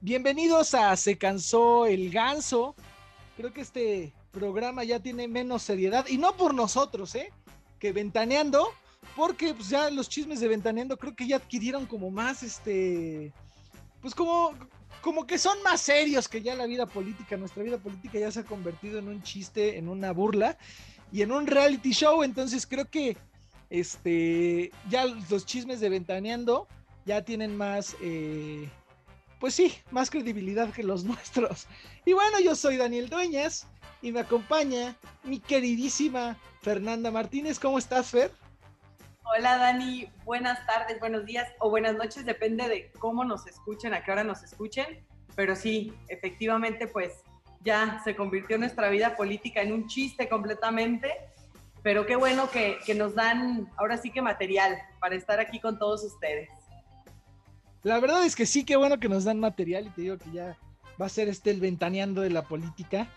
Bienvenidos a Se cansó el ganso. Creo que este programa ya tiene menos seriedad y no por nosotros, ¿eh? Que ventaneando, porque pues ya los chismes de ventaneando creo que ya adquirieron como más este pues como como que son más serios que ya la vida política, nuestra vida política ya se ha convertido en un chiste, en una burla y en un reality show, entonces creo que este ya los chismes de ventaneando ya tienen más eh, pues sí, más credibilidad que los nuestros. Y bueno, yo soy Daniel Dueñas y me acompaña mi queridísima Fernanda Martínez. ¿Cómo estás, Fer? Hola Dani, buenas tardes, buenos días o buenas noches, depende de cómo nos escuchen, a qué hora nos escuchen, pero sí, efectivamente pues ya se convirtió nuestra vida política en un chiste completamente, pero qué bueno que, que nos dan ahora sí que material para estar aquí con todos ustedes. La verdad es que sí, qué bueno que nos dan material y te digo que ya va a ser este el ventaneando de la política.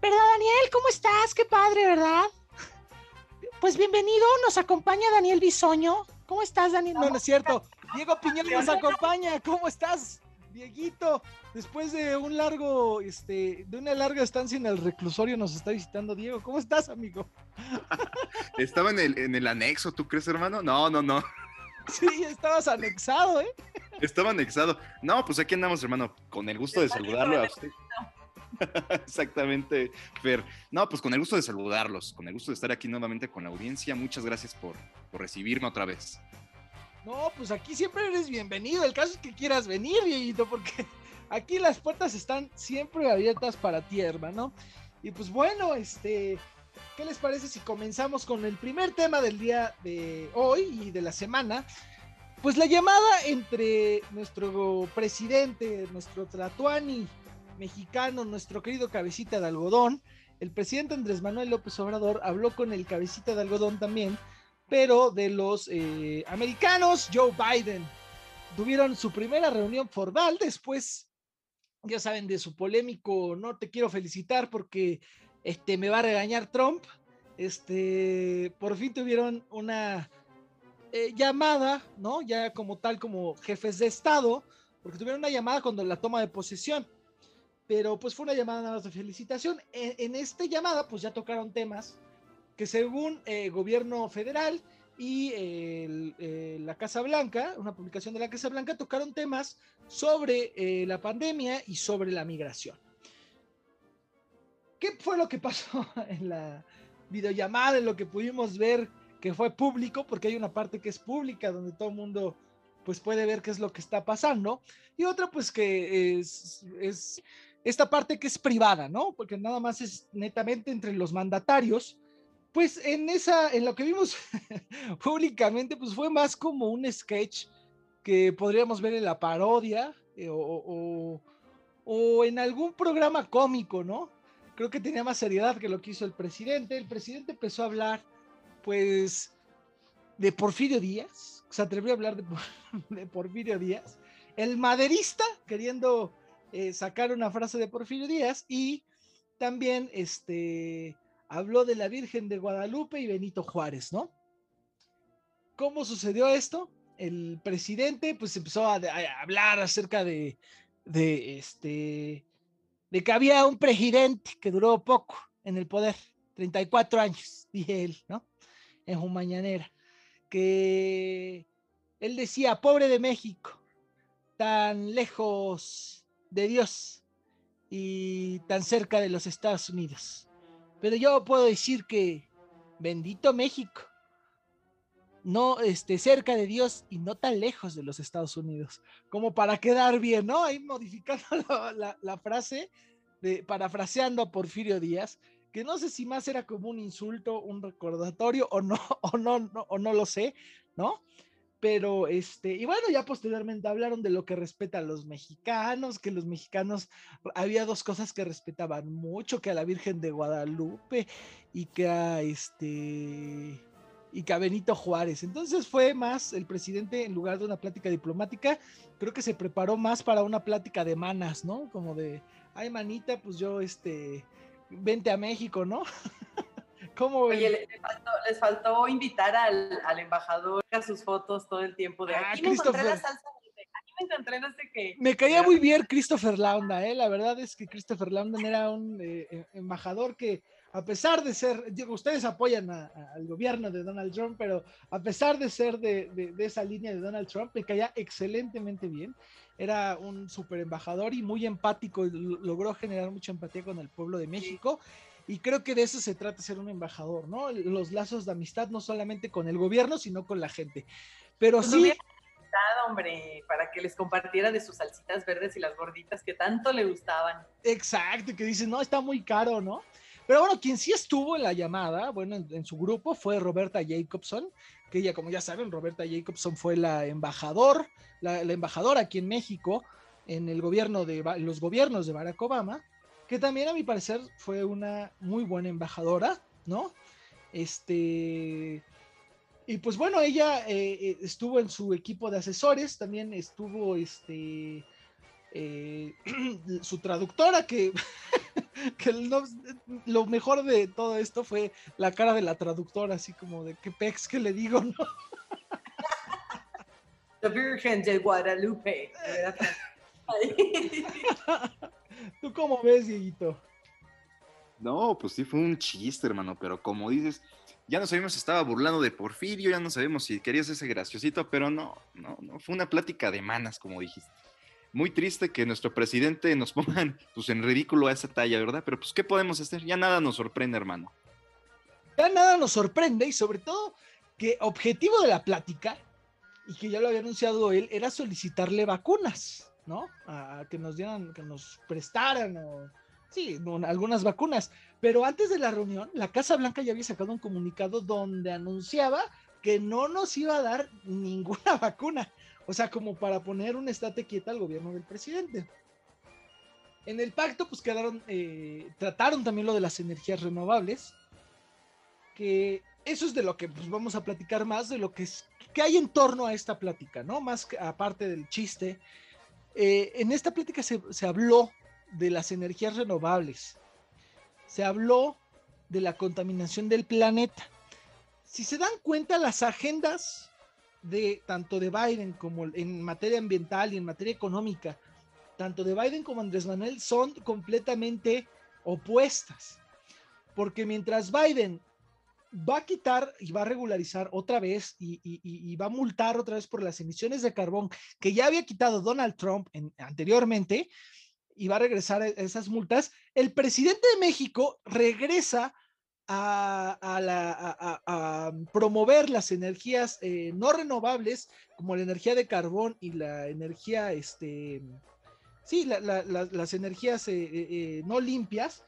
¿Verdad, Daniel? ¿Cómo estás? Qué padre, ¿verdad? Pues bienvenido, nos acompaña Daniel Bisoño. ¿Cómo estás, Daniel? No, no es cierto. Diego Piñón nos acompaña. ¿Cómo estás, Dieguito? Después de un largo, este, de una larga estancia en el reclusorio nos está visitando Diego. ¿Cómo estás, amigo? Estaba en el, en el anexo, ¿tú crees, hermano? No, no, no. Sí, estabas anexado, ¿eh? Estaba anexado. No, pues aquí andamos, hermano, con el gusto de saludarlo a usted. Exactamente, Fer. No, pues con el gusto de saludarlos, con el gusto de estar aquí nuevamente con la audiencia. Muchas gracias por, por recibirme otra vez. No, pues aquí siempre eres bienvenido. El caso es que quieras venir, viejito, porque aquí las puertas están siempre abiertas para ti, hermano. Y pues bueno, este, ¿qué les parece si comenzamos con el primer tema del día de hoy y de la semana? Pues la llamada entre nuestro presidente, nuestro Tlatuani mexicano, nuestro querido cabecita de algodón, el presidente Andrés Manuel López Obrador habló con el cabecita de algodón también, pero de los eh, americanos, Joe Biden. Tuvieron su primera reunión formal después, ya saben, de su polémico, no te quiero felicitar porque este, me va a regañar Trump. Este, por fin tuvieron una eh, llamada, ¿no? Ya como tal, como jefes de Estado, porque tuvieron una llamada cuando la toma de posesión. Pero pues fue una llamada nada más de felicitación. En, esta llamada, pues ya tocaron temas que según el gobierno federal y eh, la Casa Blanca, una publicación de la Casa Blanca, tocaron temas sobre eh, la pandemia y sobre la migración. ¿Qué fue lo que pasó en la videollamada, en lo que pudimos ver que fue público, porque hay una parte que es pública donde todo el mundo pues puede ver qué es lo que está pasando y otra pues que es, es esta parte que es privada, ¿no? Porque nada más es netamente entre los mandatarios. Pues en esa, en lo que vimos públicamente, pues fue más como un sketch que podríamos ver en la parodia eh, o, o en algún programa cómico, ¿no? Creo que tenía más seriedad que lo que hizo el presidente. El presidente empezó a hablar pues, de Porfirio Díaz, se atrevió a hablar de, Porfirio Díaz, el maderista queriendo eh, sacar una frase de Porfirio Díaz y también este, habló de la Virgen de Guadalupe y Benito Juárez, ¿no? ¿Cómo sucedió esto? El presidente pues empezó a, hablar acerca de, de, este, de que había un presidente que duró poco en el poder, 34 años, dije él, ¿no? En su mañanera, que él decía, pobre de México, tan lejos de Dios y tan cerca de los Estados Unidos. Pero yo puedo decir que bendito México, no este, cerca de Dios y no tan lejos de los Estados Unidos, como para quedar bien, ¿no? Ahí modificando la, la frase, parafraseando a Porfirio Díaz, que no sé si más era como un insulto, un recordatorio o no, o no, o no lo sé, ¿no? Pero este, y bueno, ya posteriormente hablaron de lo que respeta a los mexicanos, que los mexicanos había dos cosas que respetaban mucho, que a la Virgen de Guadalupe y que a este y que a Benito Juárez. Entonces fue más el presidente, en lugar de una plática diplomática, creo que se preparó más para una plática de manas, ¿no? Como de, ay manita, pues yo este vente a México, ¿no? ¿Cómo Oye, les faltó, invitar al, embajador a sus fotos todo el tiempo de ah, aquí me encontré la salsa verde, aquí me encontré no sé qué. Me caía muy bien Christopher Launda, ¿eh? La verdad es que Christopher Launda era un eh, eh, embajador que, a pesar de ser, digo, ustedes apoyan al gobierno de Donald Trump, pero a pesar de ser de, de, esa línea de Donald Trump, me caía excelentemente bien. Era un super embajador y muy empático, logró generar mucha empatía con el pueblo de México. Y creo que de eso se trata ser un embajador, ¿no? Los lazos de amistad, no solamente con el gobierno, sino con la gente. Pero pues sí hombre, para que les compartiera de sus salsitas verdes y las gorditas que tanto le gustaban. Exacto, que dicen, no, está muy caro, ¿no? Pero bueno, quien sí estuvo en la llamada, bueno, en, su grupo fue Roberta Jacobson, que ella, como ya saben, Roberta Jacobson fue la embajador, la, embajadora aquí en México, en el gobierno de los gobiernos de Barack Obama, que también a mi parecer fue una muy buena embajadora, ¿no? Este, y pues bueno, ella eh, eh, estuvo en su equipo de asesores, también estuvo este, eh, su traductora, que, lo mejor de todo esto fue la cara de la traductora, así como de qué pex que le digo, ¿no? The Virgen de Guadalupe. ¿Tú cómo ves, Dieguito? No, pues sí fue un chiste, hermano, pero como dices, ya no sabíamos si estaba burlando de Porfirio, ya no sabemos si querías ese graciosito, pero no, no, no, fue una plática de manas, como dijiste. Muy triste que nuestro presidente nos pongan pues, en ridículo a esa talla, ¿verdad? Pero pues, ¿qué podemos hacer? Ya nada nos sorprende, hermano. Ya nada nos sorprende y sobre todo que objetivo de la plática, y que ya lo había anunciado él, era solicitarle vacunas, ¿no? A, que nos dieran, que nos prestaran o sí, algunas vacunas. Pero antes de la reunión, la Casa Blanca ya había sacado un comunicado donde anunciaba que no nos iba a dar ninguna vacuna. O sea, como para poner un estate quieta al gobierno del presidente. En el pacto, pues quedaron, eh, trataron también lo de las energías renovables, que eso es de lo que pues, vamos a platicar más, de lo que, es, que hay en torno a esta plática, ¿no? Más que, aparte del chiste. Eh, en esta plática se, se habló de las energías renovables. Se habló de la contaminación del planeta. Si se dan cuenta, las agendas de tanto de Biden como en materia ambiental y en materia económica, tanto de Biden como Andrés Manuel son completamente opuestas. Porque mientras Biden va a quitar y va a regularizar otra vez y, va a multar otra vez por las emisiones de carbón que ya había quitado Donald Trump anteriormente, y va a regresar e, esas multas, el presidente de México regresa a, promover las energías eh, no renovables, como la energía de carbón y la energía, este, sí, las energías eh, eh, no limpias.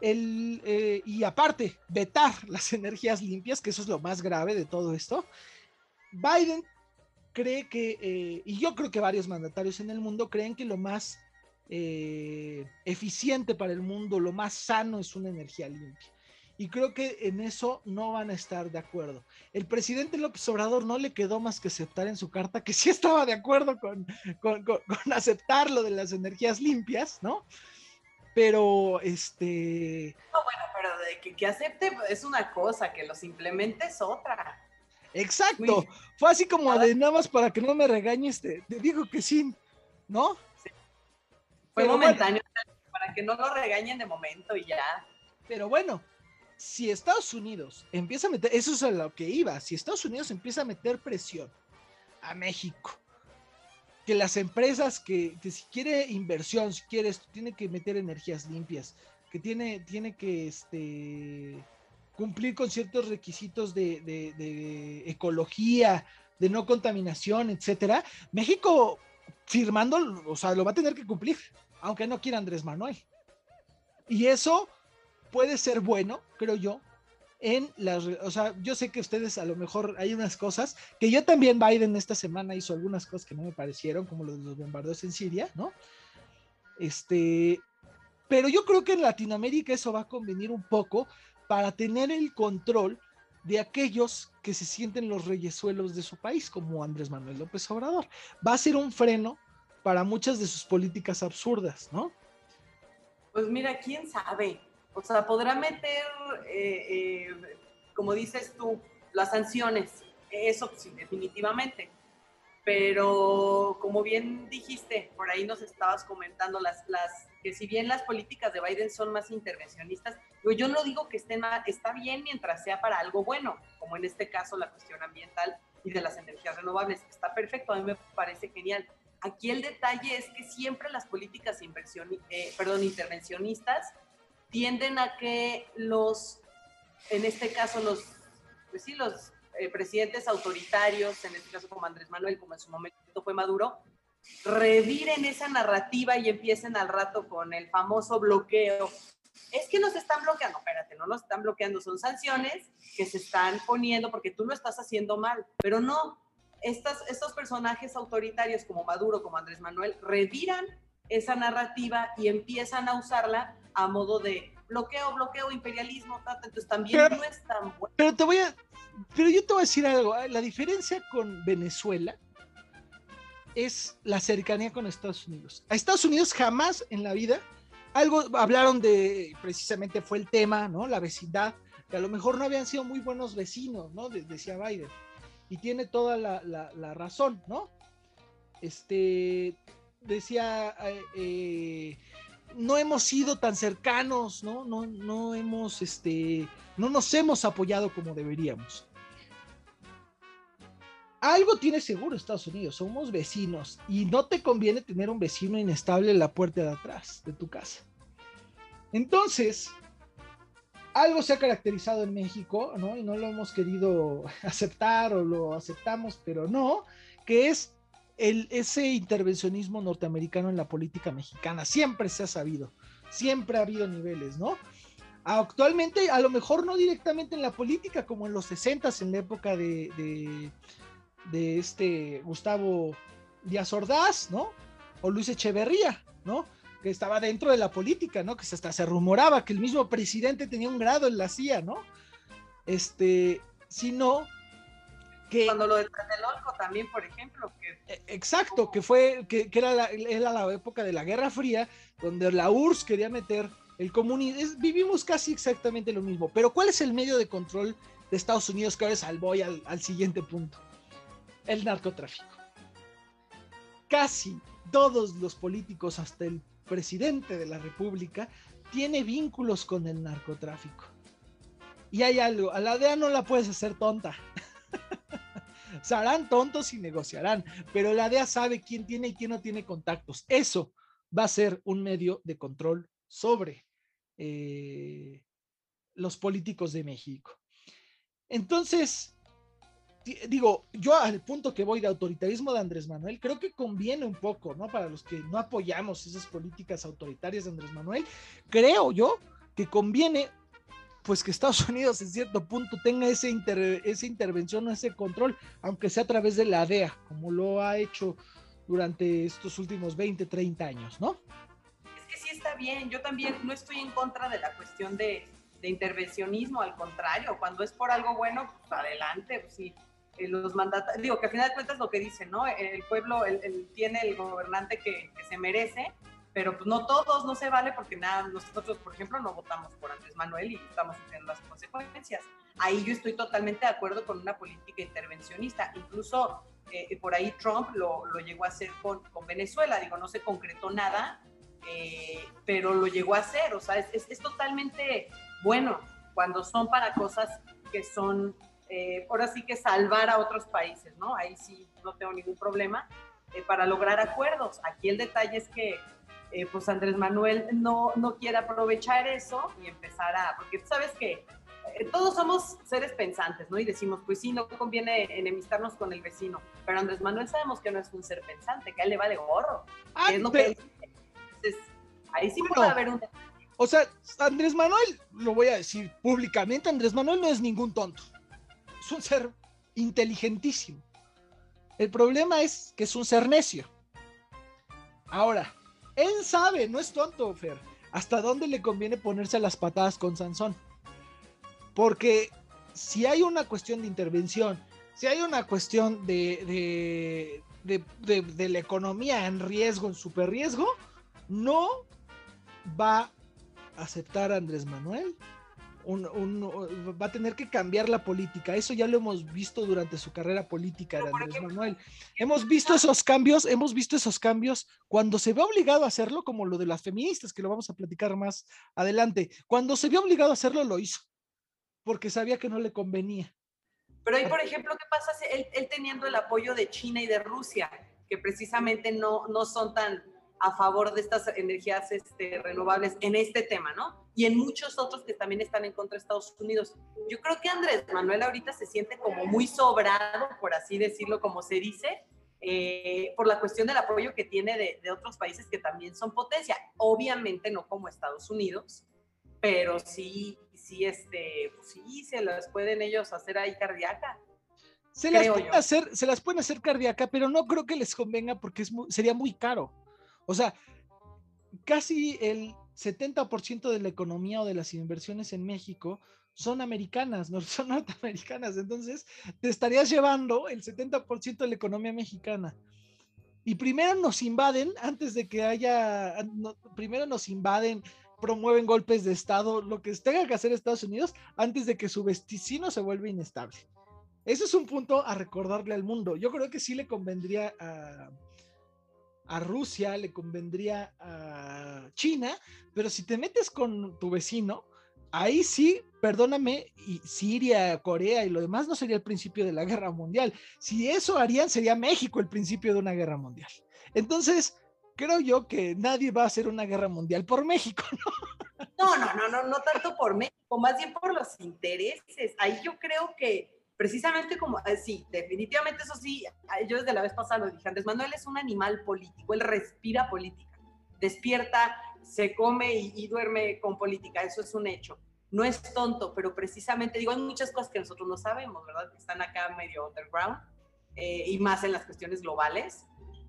El, y aparte, vetar las energías limpias, que eso es lo más grave de todo esto. Biden cree que, y yo creo que varios mandatarios en el mundo creen que lo más eh, eficiente para el mundo, lo más sano es una energía limpia. Y creo que en eso no van a estar de acuerdo. El presidente López Obrador no le quedó más que aceptar en su carta que sí estaba de acuerdo con, con, aceptar lo de las energías limpias, ¿no? Pero este... No, bueno, pero de que, que acepte es una cosa, que los implemente es otra. Exacto. Fue así como de nada más para que no me regañes, te digo que sí, ¿no? Fue momentáneo para que no lo regañen de momento y ya. Pero bueno, si Estados Unidos empieza a meter, eso es a lo que iba, si Estados Unidos empieza a meter presión a México, que las empresas que, si quiere inversión, si quiere tiene que meter energías limpias, que tiene, tiene que este, cumplir con ciertos requisitos de, de ecología, de no contaminación, etcétera, México firmando, o sea, lo va a tener que cumplir aunque no quiera Andrés Manuel. Y eso puede ser bueno, creo yo, en las, o sea, yo sé que ustedes a lo mejor hay unas cosas que yo también Biden esta semana hizo algunas cosas que no me parecieron, como los, los bombardeos en Siria, ¿no? Este, pero yo creo que en Latinoamérica eso va a convenir un poco para tener el control de aquellos que se sienten los reyesuelos de su país, como Andrés Manuel López Obrador. Va a ser un freno para muchas de sus políticas absurdas, ¿no? Pues mira, quién sabe. O sea, podrá meter, eh, eh, como dices tú, las sanciones, eso sí, definitivamente. pero como bien dijiste, por ahí nos estabas comentando las, las que si bien las políticas de Biden son más intervencionistas, yo no digo que estén mal, está bien mientras sea para algo bueno, como en este caso la cuestión ambiental y de las energías renovables, está perfecto, a mí me parece genial. Aquí el detalle es que siempre las políticas inversión, eh, perdón, intervencionistas tienden a que los, en este caso los, pues sí, los eh, presidentes autoritarios, en este caso como Andrés Manuel, como en su momento fue Maduro, reviren esa narrativa y empiecen al rato con el famoso bloqueo. Es que nos están bloqueando, espérate, no nos están bloqueando, son sanciones que se están poniendo porque tú lo estás haciendo mal, pero no, estas, estos personajes autoritarios como Maduro, como Andrés Manuel, reviran esa narrativa y empiezan a usarla a modo de bloqueo, bloqueo, imperialismo, entonces también no es tan bueno. Pero te voy a, pero yo te voy a decir algo, ¿eh? la diferencia con Venezuela es la cercanía con Estados Unidos. A Estados Unidos jamás en la vida, algo hablaron de, precisamente fue el tema, ¿no? La vecindad, que a lo mejor no habían sido muy buenos vecinos, ¿no? decía Biden. Y tiene toda la, la, razón, ¿no? Este, decía, eh, eh, no hemos sido tan cercanos, ¿no? No, no hemos, este, no nos hemos apoyado como deberíamos. Algo tiene seguro Estados Unidos, somos vecinos y no te conviene tener un vecino inestable en la puerta de atrás de tu casa. Entonces, algo se ha caracterizado en México, ¿no? Y no lo hemos querido aceptar o lo aceptamos, pero no, que es el, ese intervencionismo norteamericano en la política mexicana. Siempre se ha sabido, siempre ha habido niveles, ¿no? Actualmente, a lo mejor no directamente en la política, como en los 60 en la época de, de, este Gustavo Díaz Ordaz, ¿no? O Luis Echeverría, ¿no? Que estaba dentro de la política, ¿no? Que hasta se rumoraba que el mismo presidente tenía un grado en la CIA, ¿no? Este, sino que... Cuando lo de Tlatelolco también, por ejemplo. Que... E, exacto, que fue, que, era, la, era la época de la Guerra Fría, donde la URSS quería meter el comunismo, vivimos casi exactamente lo mismo, pero ¿cuál es el medio de control de Estados Unidos que ahora voy al, al siguiente punto? El narcotráfico. Casi todos los políticos, hasta el presidente de la República, tiene vínculos con el narcotráfico. Y hay algo, a la DEA no la puedes hacer tonta. Se harán tontos y negociarán, pero la DEA sabe quién tiene y quién no tiene contactos. Eso va a ser un medio de control sobre eh, los políticos de México. Entonces, digo, yo al punto que voy de autoritarismo de Andrés Manuel, creo que conviene un poco, ¿no? Para los que no apoyamos esas políticas autoritarias de Andrés Manuel, creo yo que conviene pues que Estados Unidos en cierto punto tenga ese esa intervención o ese control, aunque sea a través de la DEA, como lo ha hecho durante estos últimos 20, 30 años, ¿no? está bien, yo también no estoy en contra de la cuestión de, de intervencionismo, al contrario, cuando es por algo bueno, pues adelante, pues sí, eh, los mandatarios, digo que al final de cuentas lo que dicen, ¿no? El pueblo el, tiene el gobernante que, que, se merece, pero pues no todos, no se vale porque nada, nosotros, por ejemplo, no votamos por Andrés Manuel y estamos teniendo las consecuencias. Ahí yo estoy totalmente de acuerdo con una política intervencionista, incluso eh, por ahí Trump lo, lo, llegó a hacer con, con Venezuela, digo, no se concretó nada, eh, pero lo llegó a hacer, o sea, es, es, totalmente bueno cuando son para cosas que son, eh, ahora sí que salvar a otros países, ¿no? Ahí sí no tengo ningún problema eh, para lograr acuerdos. Aquí el detalle es que, pues Andrés Manuel no, no quiere aprovechar eso y empezar a, porque tú sabes que todos somos seres pensantes, ¿no? Y decimos, pues sí, no conviene enemistarnos con el vecino, pero Andrés Manuel sabemos que no es un ser pensante, que a él le vale gorro. Ah, es lo que ahí sí puede haber un... O sea, Andrés Manuel, lo voy a decir públicamente, Andrés Manuel no es ningún tonto. Es un ser inteligentísimo. El problema es que es un ser necio. Ahora, él sabe, no es tonto, Fer, hasta dónde le conviene ponerse las patadas con Sansón. Porque si hay una cuestión de intervención, si hay una cuestión de, de, de, de la economía en riesgo, en super riesgo, no va a aceptar a Andrés Manuel va a tener que cambiar la política. Eso ya lo hemos visto durante su carrera política de Andrés Manuel. Hemos visto esos cambios, hemos visto esos cambios cuando se ve obligado a hacerlo, como lo de las feministas, que lo vamos a platicar más adelante. Cuando se vio obligado a hacerlo, lo hizo, porque sabía que no le convenía. Pero ahí, por ejemplo, ¿qué pasa él, él teniendo el apoyo de China y de Rusia, que precisamente no, no son tan a favor de estas energías este, renovables en este tema, ¿no? Y en muchos otros que también están en contra de Estados Unidos. Yo creo que Andrés Manuel ahorita se siente como muy sobrado, por así decirlo, como se dice, eh, por la cuestión del apoyo que tiene de, de, otros países que también son potencia. Obviamente no como Estados Unidos, pero sí, sí, este, pues sí, se las pueden ellos hacer ahí cardíaca. Se las, pueden hacer, se las pueden hacer cardíaca, pero no creo que les convenga porque es sería muy caro. O sea, casi el 70% de la economía o de las inversiones en México son americanas, no son norteamericanas. Entonces, te estarías llevando el 70% de la economía mexicana. Y primero nos invaden, antes de que haya, primero nos invaden, promueven golpes de Estado, lo que tenga que hacer Estados Unidos, antes de que su vecino se vuelva inestable. Ese es un punto a recordarle al mundo. Yo creo que sí le convendría a, a Rusia, le convendría a China, pero si te metes con tu vecino, ahí sí, perdóname, y Siria, Corea y lo demás no sería el principio de la guerra mundial. Si eso harían, sería México el principio de una guerra mundial. Entonces, creo yo que nadie va a hacer una guerra mundial por México, ¿no? No, no, no, no, no tanto por México, más bien por los intereses. Ahí yo creo que precisamente como, eh, sí, definitivamente eso sí, yo desde la vez pasada lo dije, Andrés Manuel es un animal político, él respira política, despierta, se come y, duerme con política, eso es un hecho. No es tonto, pero precisamente, digo, hay muchas cosas que nosotros no sabemos, ¿verdad? Que están acá medio underground eh, y más en las cuestiones globales,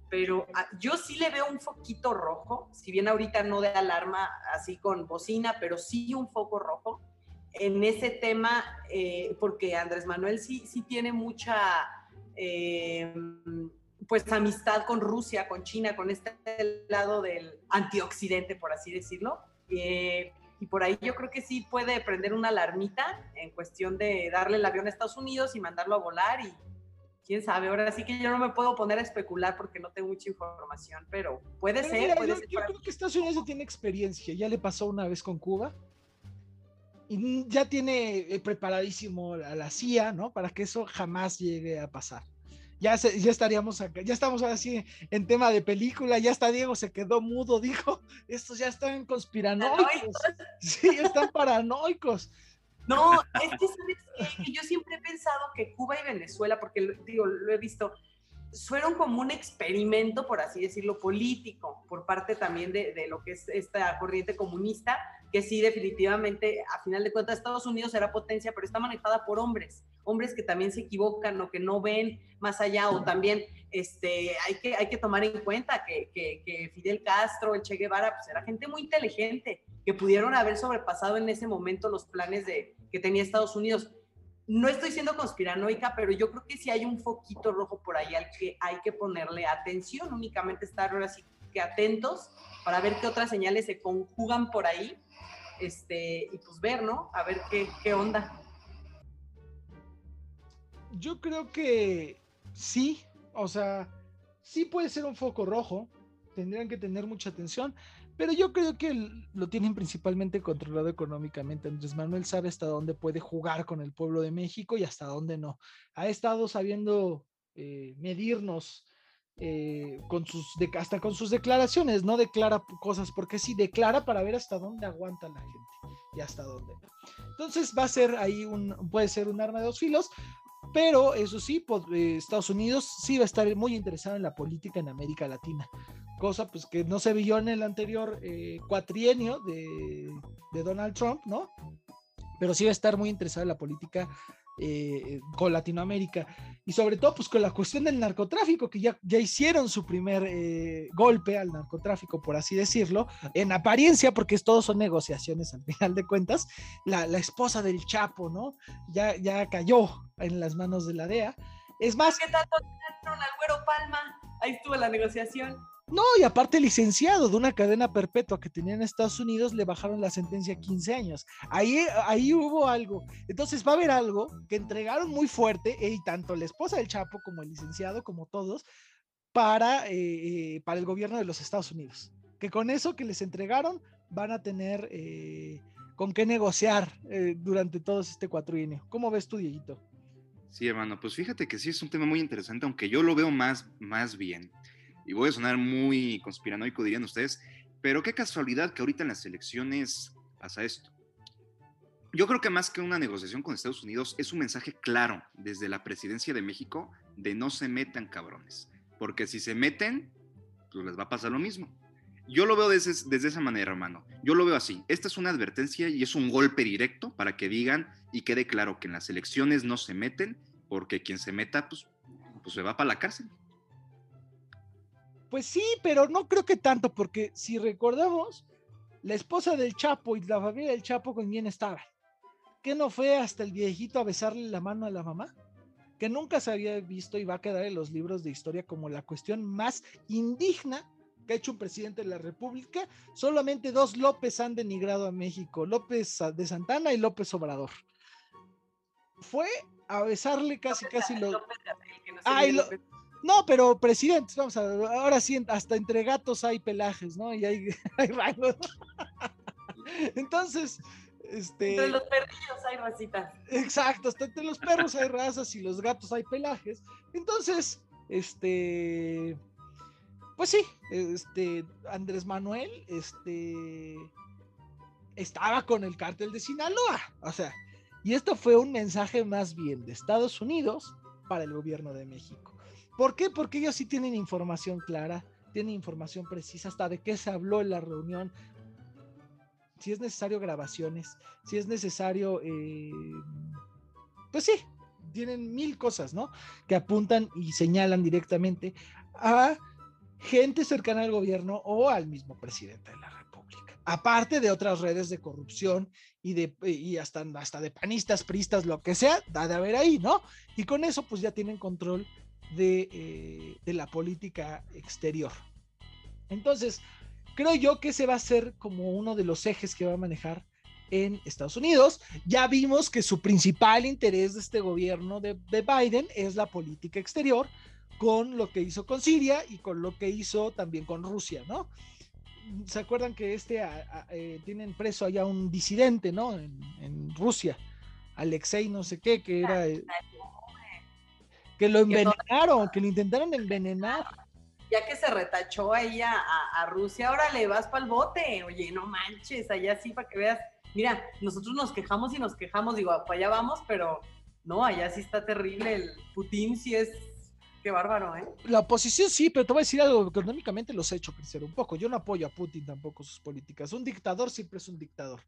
pero ah, yo sí le veo un foquito rojo, si bien ahorita no de alarma así con bocina, pero sí un foco rojo en ese tema, eh, porque Andrés Manuel sí, sí tiene mucha eh, pues amistad con Rusia, con China, con este lado del antioxidente, por así decirlo. Eh, y por ahí yo creo que sí puede prender una alarmita en cuestión de darle el avión a Estados Unidos y mandarlo a volar y quién sabe, ahora sí que yo no me puedo poner a especular porque no tengo mucha información, pero puede ser. puede yo, yo creo que Estados Unidos tiene experiencia, ya le pasó una vez con Cuba y ya tiene eh, preparadísimo a la CIA, ¿no? Para que eso jamás llegue a pasar. Ya, ya estaríamos acá, ya estamos ahora sí en tema de película, ya está Diego se quedó mudo, dijo, estos ya están conspiranoicos, sí, están paranoicos. No, es que sabes que yo siempre he pensado que Cuba y Venezuela, porque digo, lo he visto, fueron como un experimento, por así decirlo, político, por parte también de, de, lo que es esta corriente comunista, que sí, definitivamente, a final de cuentas, Estados Unidos era potencia, pero está manejada por hombres, hombres que también se equivocan o que no ven más allá, o también este, hay, que, hay que tomar en cuenta que, que, Fidel Castro, el Che Guevara, pues era gente muy inteligente, que pudieron haber sobrepasado en ese momento los planes de, que tenía Estados Unidos. No estoy siendo conspiranoica, pero yo creo que sí hay un foquito rojo por ahí al que hay que ponerle atención, únicamente estar ahora sí que atentos para ver qué otras señales se conjugan por ahí, este, y pues ver, ¿no? A ver qué, qué onda. Yo creo que sí, o sea, sí puede ser un foco rojo, tendrían que tener mucha atención, pero yo creo que lo tienen principalmente controlado económicamente. Andrés Manuel sabe hasta dónde puede jugar con el pueblo de México y hasta dónde no. Ha estado sabiendo eh, medirnos eh, con sus hasta con sus declaraciones, no declara cosas porque sí declara para ver hasta dónde aguanta la gente y hasta dónde no. Entonces va a ser ahí un, puede ser un arma de dos filos, pero eso sí, eh, Estados Unidos sí va a estar muy interesado en la política en América Latina cosa pues que no se vio en el anterior eh, cuatrienio de, Donald Trump, ¿no? Pero sí va a estar muy interesado en la política eh, con Latinoamérica y sobre todo pues con la cuestión del narcotráfico, que ya, ya hicieron su primer eh, golpe al narcotráfico, por así decirlo, en apariencia, porque es, todos son negociaciones al final de cuentas, la, esposa del Chapo, ¿no? Ya, ya cayó en las manos de la DEA. Es más... ¿Qué tal al Güero Palma? Ahí estuvo la negociación. No, y aparte licenciado de una cadena perpetua que tenía en Estados Unidos, le bajaron la sentencia a 15 años. Ahí, ahí hubo algo. Entonces va a haber algo que entregaron muy fuerte, y tanto la esposa del Chapo como el licenciado, como todos, para, eh, eh, para el gobierno de los Estados Unidos. Que con eso que les entregaron van a tener eh, con qué negociar durante todo este cuatrienio. ¿Cómo ves tú, Dieguito? Sí, hermano, pues fíjate que sí es un tema muy interesante, aunque yo lo veo más, más bien y voy a sonar muy conspiranoico, dirían ustedes, pero qué casualidad que ahorita en las elecciones pasa esto. Yo creo que más que una negociación con Estados Unidos es un mensaje claro desde la presidencia de México de no se metan cabrones, porque si se meten, pues les va a pasar lo mismo. Yo lo veo desde, esa manera, hermano. Yo lo veo así. Esta es una advertencia y es un golpe directo para que digan y quede claro que en las elecciones no se meten, porque quien se meta, pues, pues se va para la cárcel. Pues sí, pero no creo que tanto, porque si recordamos, la esposa del Chapo y la familia del Chapo con quién estaban. ¿Qué no fue hasta el viejito a besarle la mano a la mamá? Que nunca se había visto y va a quedar en los libros de historia como la cuestión más indigna que ha hecho un presidente de la República. Solamente dos López han denigrado a México, López de Santana y López Obrador. Fue a besarle casi, casi lo... No, pero presidentes, vamos a ver, ahora sí, hasta entre gatos hay pelajes, ¿no? Y hay, hay rangos. Entonces, este... Entre los perrillos hay racitas. Exacto, hasta entre los perros hay razas y los gatos hay pelajes. Entonces, este... Pues sí, este, Andrés Manuel, este... Estaba con el cártel de Sinaloa, o sea, y esto fue un mensaje más bien de Estados Unidos para el gobierno de México. ¿Por qué? Porque ellos sí tienen información clara, tienen información precisa hasta de qué se habló en la reunión, si es necesario grabaciones, si es necesario, eh, pues sí, tienen mil cosas, ¿no? Que apuntan y señalan directamente a gente cercana al gobierno o al mismo presidente de la República. Aparte de otras redes de corrupción y, de, y hasta, hasta de panistas, pristas, lo que sea, da de haber ahí, ¿no? Y con eso pues ya tienen control eh, de, la política exterior. Entonces, creo yo que ese va a ser como uno de los ejes que va a manejar en Estados Unidos. Ya vimos que su principal interés de este gobierno de, Biden es la política exterior, con lo que hizo con Siria y con lo que hizo también con Rusia, ¿no? ¿Se acuerdan que este eh, tienen preso allá un disidente, ¿no? En, en, Rusia, Alexei no sé qué, que era que lo envenenaron, que lo intentaron envenenar. Ya que se retachó ahí a, Rusia, ahora le vas para el bote. Oye, no manches, allá sí para que veas. Mira, nosotros nos quejamos y nos quejamos, digo, para allá vamos, pero no, allá sí está terrible. El Putin sí es Qué bárbaro, ¿eh? La oposición sí, pero te voy a decir algo, económicamente los he hecho crecer un poco. Yo no apoyo a Putin tampoco sus políticas. Un dictador siempre es un dictador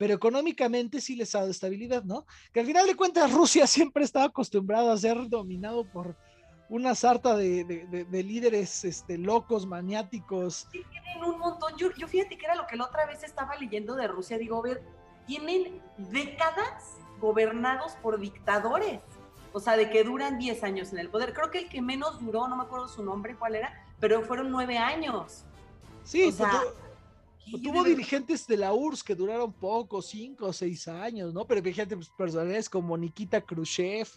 pero económicamente sí les ha dado estabilidad, ¿no? Que al final de cuentas Rusia siempre estaba acostumbrado a ser dominado por una sarta de, líderes este, locos, maniáticos. Sí, tienen un montón. Yo, fíjate que era lo que la otra vez estaba leyendo de Rusia. Digo, ver, tienen décadas gobernados por dictadores. O sea, de que duran 10 años en el poder. Creo que el que menos duró, no me acuerdo su nombre, cuál era, pero fueron 9 años. Sí, o sea, tuvo dirigentes de la URSS que duraron poco, cinco o seis años, ¿no? Pero fíjate, pues, personalidades como Nikita Khrushchev,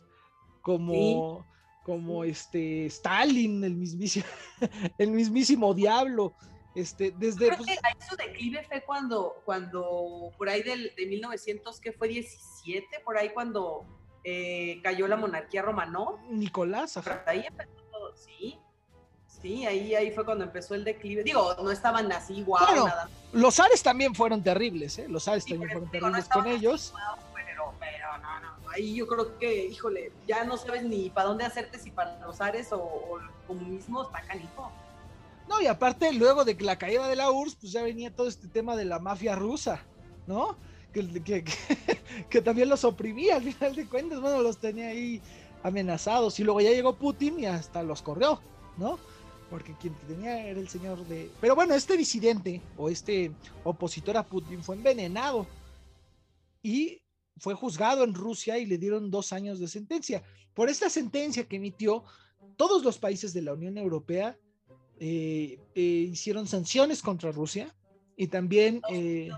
como, como este Stalin, el mismísimo, el mismísimo diablo. Este, desde. Creo pues que ahí su declive fue cuando, cuando por ahí del, de 1900, que fue 17, por ahí cuando eh, cayó la monarquía romano. Nicolás, ajá. Ahí empezó todo, sí. Sí, ahí, ahí fue cuando empezó el declive. Digo, no estaban así, guau, nada. Los Ares también fueron terribles, ¿eh? Los Ares también fueron terribles con ellos. pero, pero, no, no. Ahí yo creo que, híjole, ya no sabes ni para dónde hacerte, si para los Ares o, o el comunismo está canijo. No, y aparte, luego de que la caída de la URSS, pues ya venía todo este tema de la mafia rusa, ¿no? Que, que, que, también los oprimía al final de cuentas, bueno, los tenía ahí amenazados. Y luego ya llegó Putin y hasta los corrió, ¿no? Porque quien tenía era el señor de... Pero bueno, este disidente o este opositor a Putin fue envenenado y fue juzgado en Rusia y le dieron dos años de sentencia. Por esta sentencia que emitió, todos los países de la Unión Europea eh, eh, hicieron sanciones contra Rusia y también eh,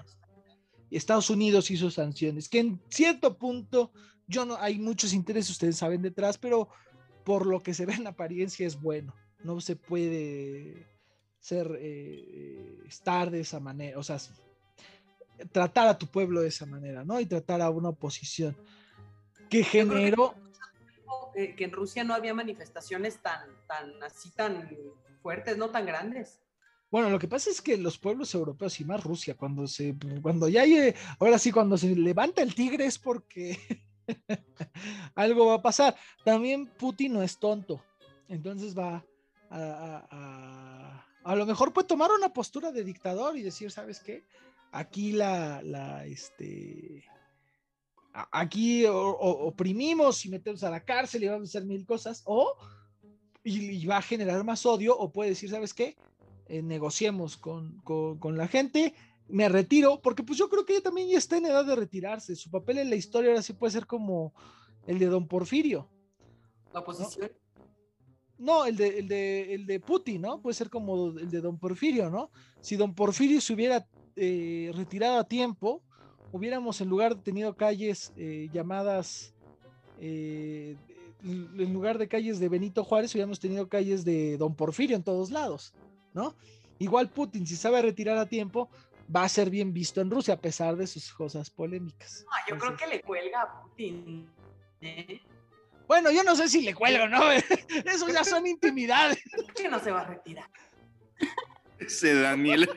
Estados Unidos hizo sanciones, que en cierto punto yo no, hay muchos intereses, ustedes saben detrás, pero por lo que se ve en apariencia es bueno. No se puede ser, estar de esa manera, o sea, tratar a tu pueblo de esa manera, ¿no? Y tratar a una oposición que generó... Que, que, en Rusia no había manifestaciones tan, tan, así, tan fuertes, no tan grandes. Bueno, lo que pasa es que los pueblos europeos y más Rusia, cuando se, cuando ya hay, ahora sí, cuando se levanta el tigre es porque algo va a pasar. También Putin no es tonto, entonces va a, a, a, lo mejor puede tomar una postura de dictador y decir, ¿sabes qué? Aquí la, la, este, aquí oprimimos y metemos a la cárcel y vamos a hacer mil cosas, o y, va a generar más odio, o puede decir, ¿sabes qué? Eh, negociemos con, con, la gente, me retiro, porque pues yo creo que ella también ya está en edad de retirarse, su papel en la historia ahora sí puede ser como el de don Porfirio. La oposición. El, de, el, de, el de Putin, ¿no? Puede ser como el de don Porfirio, ¿no? Si don Porfirio se hubiera eh, retirado a tiempo, hubiéramos en lugar de tenido calles eh, llamadas, eh, en lugar de calles de Benito Juárez, hubiéramos tenido calles de Don Porfirio en todos lados, ¿no? Igual Putin, si sabe retirar a tiempo, va a ser bien visto en Rusia, a pesar de sus cosas polémicas. Ah, yo creo que le cuelga a Putin. ¿eh? Bueno, yo no sé si le cuelga no. Eso ya son intimidades. Que no se va a retirar. Ese Daniel.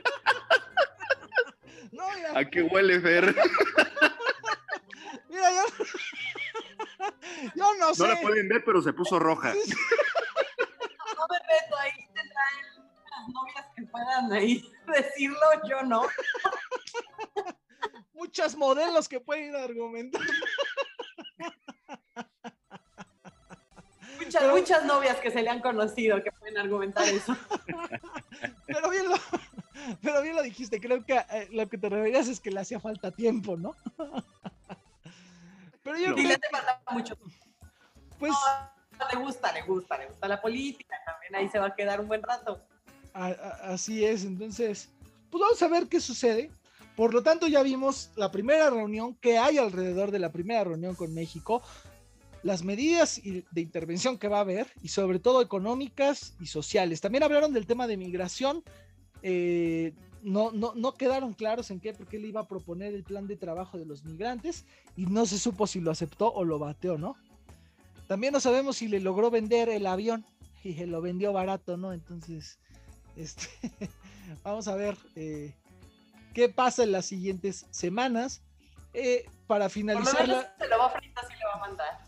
No, ¿A qué huele, Fer? Mira, yo, yo no sé. No la pueden ver, pero se puso roja. No me meto ahí, tendrán las novias que puedan ahí decirlo, yo no. Muchas modelos que pueden argumentar. Muchas, pero, muchas novias que se le han conocido que pueden argumentar eso. Pero bien lo, pero bien lo dijiste, creo que eh, lo que te referías es que le hacía falta tiempo, ¿no? pero yo creo... le falta mucho. Pues... No, le gusta, le gusta, le gusta la política, también ahí se va a quedar un buen rato. A, a, así es, entonces, pues vamos a ver qué sucede. Por lo tanto, ya vimos la primera reunión que hay alrededor de la primera reunión con México, las medidas de intervención que va a haber y sobre todo económicas y sociales. También hablaron del tema de migración eh, no, no, no, quedaron claros en qué, porque él iba a proponer el plan de trabajo de los migrantes y no se supo si lo aceptó o lo bateó, ¿no? También no sabemos si le logró vender el avión y se lo vendió barato, ¿no? Entonces, este, vamos a ver eh, qué pasa en las siguientes semanas. Eh, para finalizar la... Se lo va a fritar si le va a mandar.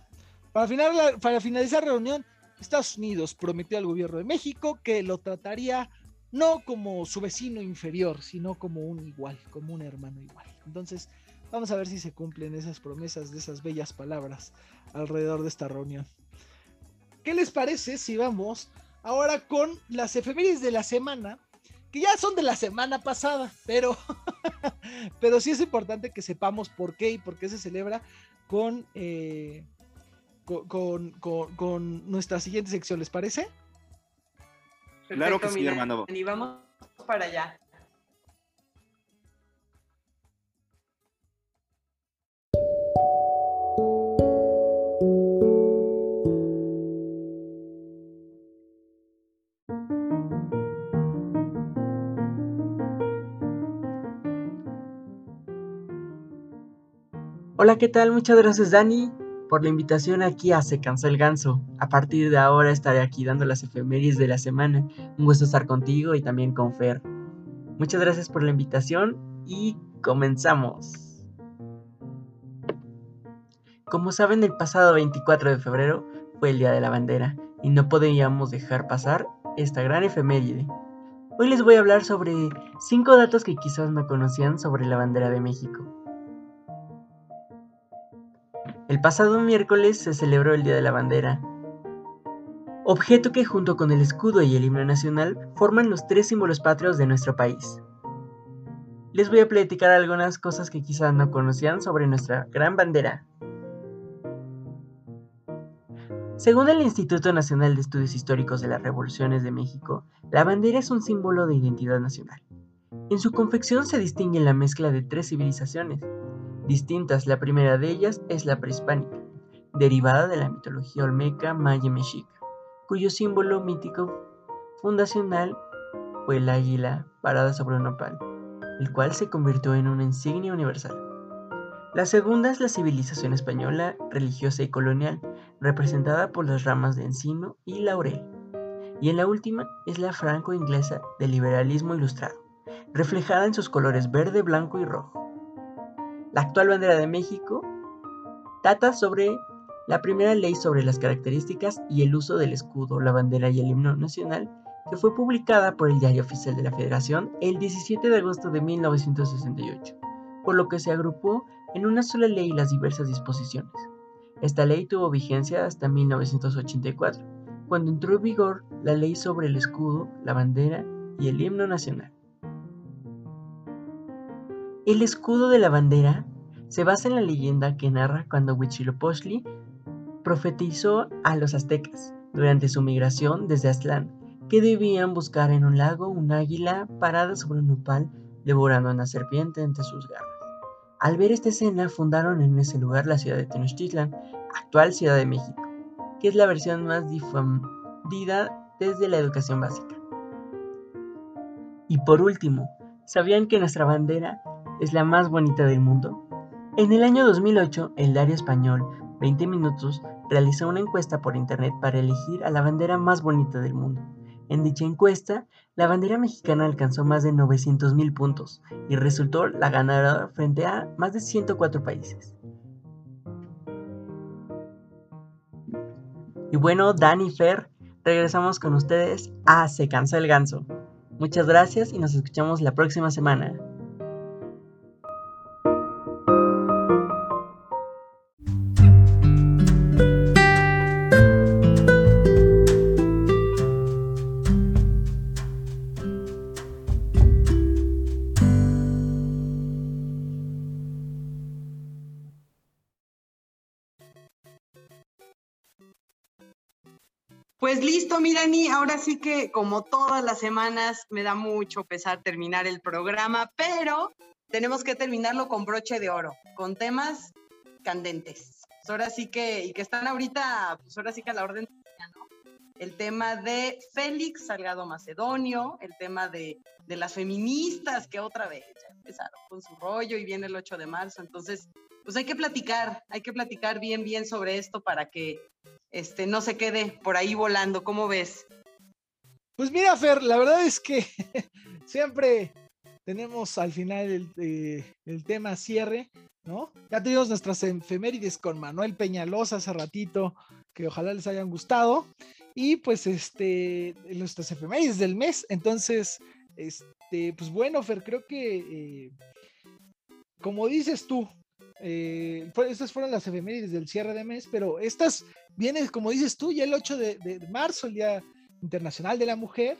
Para, final, para finalizar la reunión, Estados Unidos prometió al gobierno de México que lo trataría no como su vecino inferior, sino como un igual, como un hermano igual. Entonces, vamos a ver si se cumplen esas promesas de esas bellas palabras alrededor de esta reunión. ¿Qué les parece si vamos ahora con las efemérides de la semana? Que ya son de la semana pasada, pero, pero sí es importante que sepamos por qué y por qué se celebra con, eh, con, con, con nuestra siguiente sección, ¿les parece? claro que sí, hermano. Y vamos para allá. Hola, ¿qué tal? Muchas gracias, Dani por la invitación aquí a Se Cansó el Ganso. A partir de ahora estaré aquí dando las efemérides de la semana. Un gusto estar contigo y también con Fer. Muchas gracias por la invitación y comenzamos. Como saben, el pasado 24 de febrero fue el Día de la Bandera y no podíamos dejar pasar esta gran efeméride. Hoy les voy a hablar sobre 5 datos que quizás no conocían sobre la bandera de México. El pasado miércoles se celebró el Día de la Bandera, objeto que junto con el escudo y el himno nacional forman los tres símbolos patrios de nuestro país. Les voy a platicar algunas cosas que quizás no conocían sobre nuestra gran bandera. Según el Instituto Nacional de Estudios Históricos de las Revoluciones de México, la bandera es un símbolo de identidad nacional. En su confección se distingue la mezcla de tres civilizaciones distintas. La primera de ellas es la prehispánica, derivada de la mitología olmeca maya mexica, cuyo símbolo mítico fundacional fue el águila parada sobre un nopal, el cual se convirtió en una insignia universal. La segunda es la civilización española, religiosa y colonial, representada por las ramas de encino y laurel. Y en la última es la franco-inglesa del liberalismo ilustrado, reflejada en sus colores verde, blanco y rojo. La actual bandera de México trata sobre la primera ley sobre las características y el uso del escudo, la bandera y el himno nacional, que fue publicada por el Diario Oficial de la Federación el 17 de agosto de 1968, por lo que se agrupó en una sola ley las diversas disposiciones. Esta ley tuvo vigencia hasta 1984, cuando entró en vigor la ley sobre el escudo, la bandera y el himno nacional. El escudo de la bandera se basa en la leyenda que narra cuando Huitzilopochtli profetizó a los aztecas durante su migración desde Aztlán que debían buscar en un lago un águila parada sobre un nopal devorando a una serpiente entre sus garras. Al ver esta escena fundaron en ese lugar la ciudad de Tenochtitlan, actual Ciudad de México, que es la versión más difundida desde la educación básica. Y por último, ¿sabían que nuestra bandera es la más bonita del mundo? En el año 2008, el diario español 20 Minutos realizó una encuesta por internet para elegir a la bandera más bonita del mundo. En dicha encuesta, la bandera mexicana alcanzó más de 900.000 puntos y resultó la ganadora frente a más de 104 países. Y bueno, Dani Fer, regresamos con ustedes a Se Cansa el Ganso. Muchas gracias y nos escuchamos la próxima semana. Pues listo, Mirani, ahora sí que como todas las semanas me da mucho pesar terminar el programa, pero tenemos que terminarlo con broche de oro, con temas candentes. Pues ahora sí que, y que están ahorita, pues ahora sí que a la orden, ¿no? El tema de Félix Salgado Macedonio, el tema de, de las feministas que otra vez ya empezaron con su rollo y viene el 8 de marzo, entonces pues hay que platicar, hay que platicar bien, bien sobre esto para que este, no se quede por ahí volando. ¿Cómo ves? Pues mira, Fer, la verdad es que siempre tenemos al final el, eh, el, tema cierre, ¿no? Ya tuvimos nuestras efemérides con Manuel Peñalosa hace ratito, que ojalá les hayan gustado. Y pues este, nuestras efemérides del mes. Entonces, este, pues bueno, Fer, creo que, eh, como dices tú, eh, estas fueron las efemérides del cierre de mes, pero estas vienen, como dices tú, ya el 8 de, marzo, el Día Internacional de la Mujer,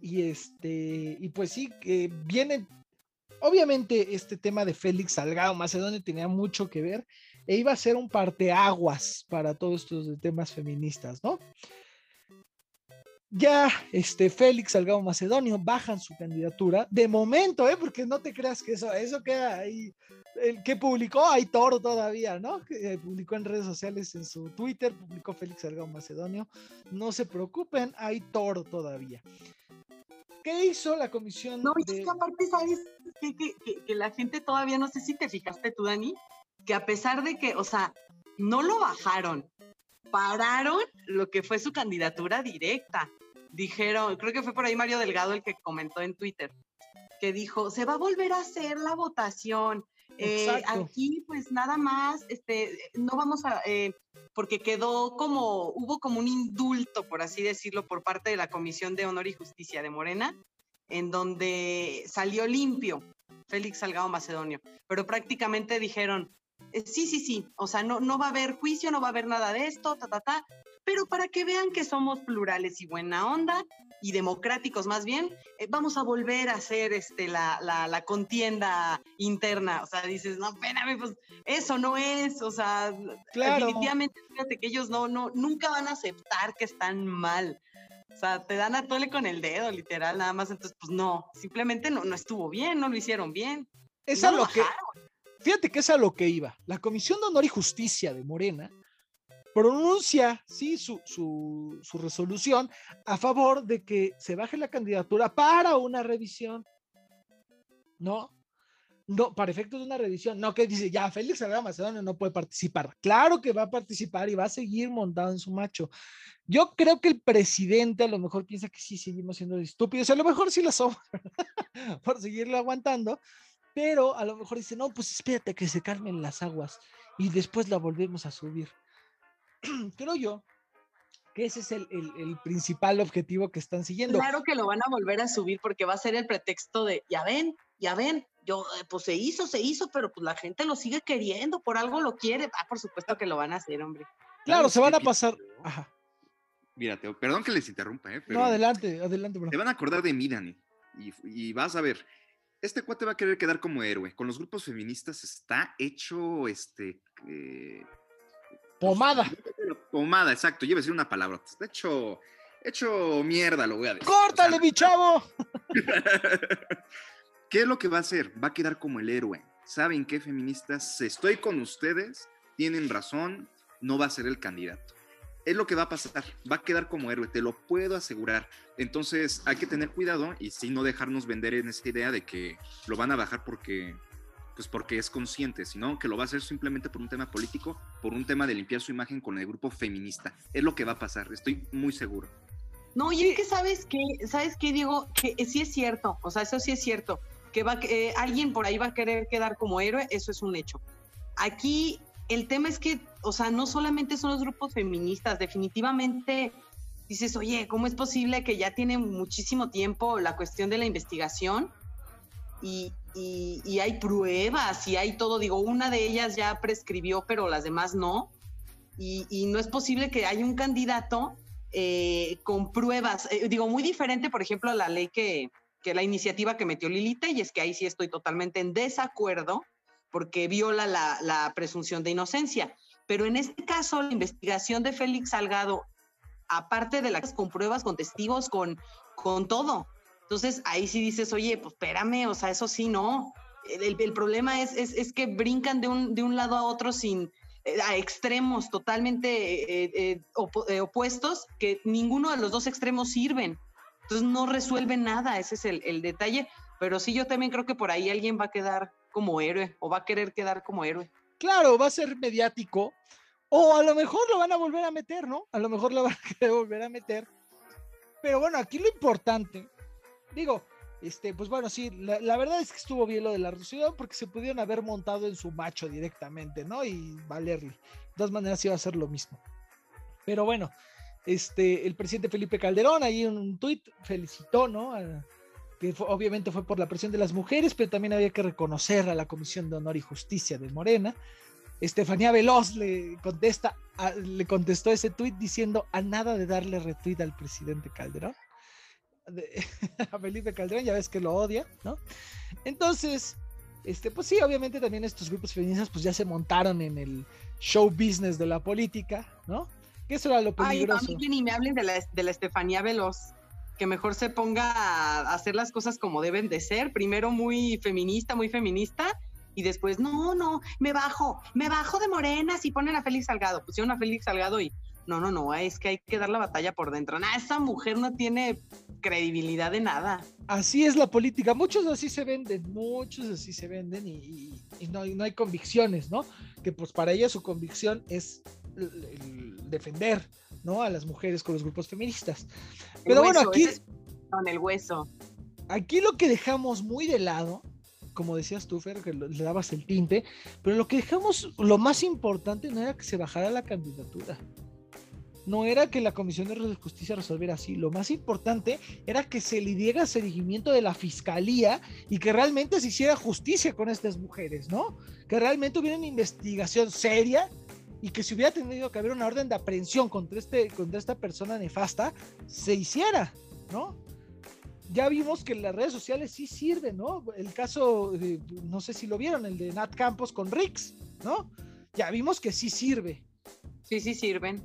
y este, y pues sí, que viene, obviamente este tema de Félix Salgado Macedonio tenía mucho que ver, e iba a ser un parteaguas para todos estos temas feministas, ¿no? Ya este Félix Salgado Macedonio bajan su candidatura, de momento, ¿eh? porque no te creas que eso, eso queda ahí el que publicó, hay toro todavía, ¿no? Que eh, publicó en redes sociales, en su Twitter, publicó Félix Salgado Macedonio. No se preocupen, hay toro todavía. ¿Qué hizo la comisión? No, de... aparte, ¿sabes? Que, que, que, la gente todavía, no sé si te fijaste tú, Dani, que a pesar de que, o sea, no lo bajaron, pararon lo que fue su candidatura directa. Dijeron, creo que fue por ahí Mario Delgado el que comentó en Twitter, que dijo, se va a volver a hacer la votación eh, aquí, pues nada más, este, no vamos a, eh, porque quedó como, hubo como un indulto, por así decirlo, por parte de la Comisión de Honor y Justicia de Morena, en donde salió limpio Félix Salgado Macedonio, pero prácticamente dijeron, eh, sí, sí, sí, o sea, no, no va a haber juicio, no va a haber nada de esto, ta, ta, ta, pero para que vean que somos plurales y buena onda y democráticos más bien, eh, vamos a volver a hacer este, la, la, la, contienda interna. O sea, dices, no, espérame, pues eso no es, o sea, definitivamente fíjate que ellos no, no, nunca van a aceptar que están mal. O sea, te dan a tole con el dedo, literal, nada más. Entonces, pues no, simplemente no, no estuvo bien, no lo hicieron bien. Es a lo que. Fíjate que es a lo que iba. La Comisión de Honor y Justicia de Morena pronuncia, sí, su, su, su resolución a favor de que se baje la candidatura para una revisión. ¿No? No, para efectos de una revisión, no que dice, ya, Félix Salgado Macedonio no puede participar. Claro que va a participar y va a seguir montado en su macho. Yo creo que el presidente a lo mejor piensa que sí seguimos siendo estúpidos, a lo mejor sí lo somos, por seguirlo aguantando, pero a lo mejor dice, no, pues espérate que se calmen las aguas y después la volvemos a subir. creo yo que ese es el, el, principal objetivo que están siguiendo. Claro que lo van a volver a subir porque va a ser el pretexto de, ya ven, ya ven, yo, eh, pues se hizo, se hizo, pero pues la gente lo sigue queriendo, por algo lo quiere. Ah, por supuesto que lo van a hacer, hombre. Claro, se van a pasar. Ajá. Mírate, perdón que les interrumpa, ¿eh? no, adelante, adelante, bro. Te van a acordar de mí, Dani. Y, y, vas a ver, este cuate va a querer quedar como héroe. Con los grupos feministas está hecho, este... Eh, pomada. Pomada, exacto. Lleva a decir una palabra. Está hecho, hecho mierda, lo voy a decir. ¡Córtale, mi chavo! ¿Qué es lo que va a hacer? Va a quedar como el héroe. ¿Saben qué, feministas? Estoy con ustedes, tienen razón, no va a ser el candidato. Es lo que va a pasar, va a quedar como héroe, te lo puedo asegurar. Entonces hay que tener cuidado y sí no dejarnos vender en esta idea de que lo van a bajar porque, pues porque es consciente, sino que lo va a hacer simplemente por un tema político, por un tema de limpiar su imagen con el grupo feminista. Es lo que va a pasar, estoy muy seguro. No, y es que sabes que, sabes qué digo, que sí es cierto, o sea, eso sí es cierto que va, eh, alguien por ahí va a querer quedar como héroe, eso es un hecho. Aquí el tema es que, o sea, no solamente son los grupos feministas, definitivamente dices, oye, ¿cómo es posible que ya tiene muchísimo tiempo la cuestión de la investigación y, hay pruebas y hay todo? Digo, una de ellas ya prescribió, pero las demás no. Y, y no es posible que haya un candidato eh, con pruebas, eh, digo, muy diferente, por ejemplo, a la ley que, que la iniciativa que metió Lilita, y es que ahí sí estoy totalmente en desacuerdo porque viola la, presunción de inocencia. Pero en este caso, la investigación de Félix Salgado, aparte de las con pruebas, con testigos, con, con todo. Entonces ahí sí dices, oye, pues espérame, o sea, eso sí, no. El, problema es, es, que brincan de un, de un lado a otro sin, eh, a extremos totalmente eh, eh, opuestos, que ninguno de los dos extremos sirven. Entonces no resuelve nada, ese es el, detalle. Pero sí, yo también creo que por ahí alguien va a quedar como héroe o va a querer quedar como héroe. Claro, va a ser mediático. O a lo mejor lo van a volver a meter, ¿no? A lo mejor lo van a querer volver a meter. Pero bueno, aquí lo importante, digo, este, pues bueno, sí, la, verdad es que estuvo bien lo de la reducción porque se pudieron haber montado en su macho directamente, ¿no? Y valerle. De todas maneras iba a ser lo mismo. Pero bueno, este, el presidente Felipe Calderón ahí en un tuit felicitó, ¿no? Que obviamente fue por la presión de las mujeres, pero también había que reconocer a la Comisión de Honor y Justicia de Morena. Estefanía Veloz le contesta, le contestó ese tuit diciendo a nada de darle retweet al presidente Calderón. a Felipe Calderón, ya ves que lo odia, ¿no? Entonces, este, pues sí, obviamente también estos grupos feministas pues ya se montaron en el show business de la política, ¿no? Que eso era lo peligroso. Ay, a mí que ni me hablen de la, de la Estefanía Veloz, que mejor se ponga a hacer las cosas como deben de ser. Primero muy feminista, muy feminista, y después, no, no, me bajo, me bajo de Morena si ponen a Félix Salgado. Pusieron a Félix Salgado y no, no, no, es que hay que dar la batalla por dentro. Nah, esa mujer no tiene credibilidad de nada. Así es la política, muchos así se venden, muchos así se venden y, no, no, hay convicciones, ¿no? Que pues para ella su convicción es defender ¿no? a las mujeres con los grupos feministas. Pero bueno, aquí... Con el hueso. Aquí lo que dejamos muy de lado, como decías tú, Fer, que le dabas el tinte, pero lo que dejamos, lo más importante no era que se bajara la candidatura. No era que la Comisión de Justicia resolviera así. Lo más importante era que se le diera seguimiento de la fiscalía y que realmente se hiciera justicia con estas mujeres, ¿no? Que realmente hubiera una investigación seria y que si hubiera tenido que haber una orden de aprehensión contra, este, contra esta persona nefasta, se hiciera, ¿no? Ya vimos que las redes sociales sí sirven, ¿no? El caso, de, no sé si lo vieron, el de Nat Campos con Rix, ¿no? Ya vimos que sí sirve. Sí, sí sirven.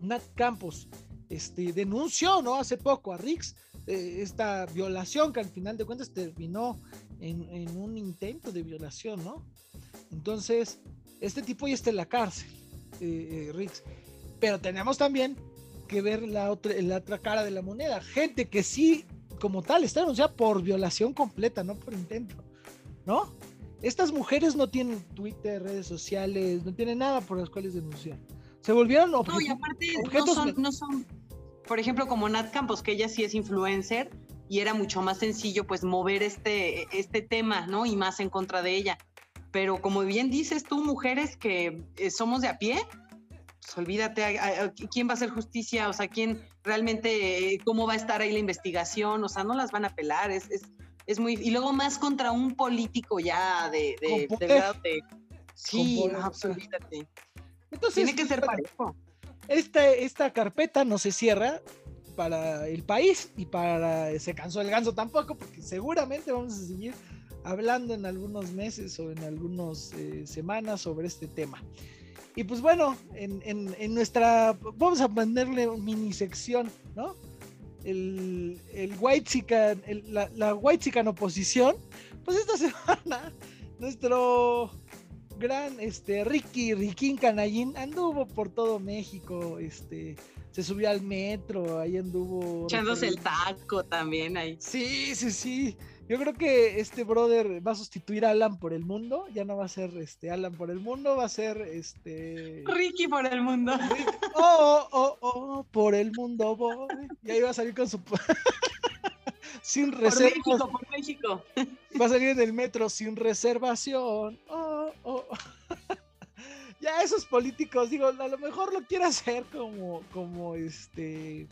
Nat Campos este, denunció, ¿no? Hace poco a Rix eh, esta violación que al final de cuentas terminó en, en, un intento de violación, ¿no? Entonces, este tipo ya está en la cárcel, eh, eh, Rix. Pero tenemos también que ver la otra, la otra cara de la moneda. Gente que sí, como tal, está denunciada por violación completa, no por intento, ¿no? Estas mujeres no tienen Twitter, redes sociales, no tienen nada por las cuales denunciar. Se volvieron objetos. No, y aparte no son, no son, por ejemplo, como Nat Campos, que ella sí es influencer y era mucho más sencillo pues mover este, este tema, ¿no? Y más en contra de ella. Pero como bien dices tú, mujeres que eh, somos de a pie, pues olvídate, ¿quién va a hacer justicia? O sea, ¿quién realmente, cómo va a estar ahí la investigación? O sea, no las van a pelar, es, es, es muy... Y luego más contra un político ya de... de, de, de sí, no, pues, olvídate. Entonces, Tiene que ser parejo. Esta, esta carpeta no se cierra para el país y para Se cansó el ganso tampoco, porque seguramente vamos a seguir hablando en algunos meses o en algunas eh, semanas sobre este tema. Y pues bueno, en, en, en, nuestra, vamos a ponerle mini sección, ¿no? El, el White Chican, la, la White Chican oposición, pues esta semana nuestro gran este Ricky Riquín Canallín anduvo por todo México, este se subió al metro, ahí anduvo echándose el taco también ahí. Sí, sí, sí. Yo creo que este brother va a sustituir a Alan por el mundo, ya no va a ser este Alan por el mundo, va a ser este Ricky por el mundo. Oh, oh, oh, oh, por el mundo voy. Y ahí va a salir con su sin reservas. Por México, por México. Va a salir en el metro sin reservación. Oh, oh. ya esos políticos, digo, a lo mejor lo quiere hacer como, como este,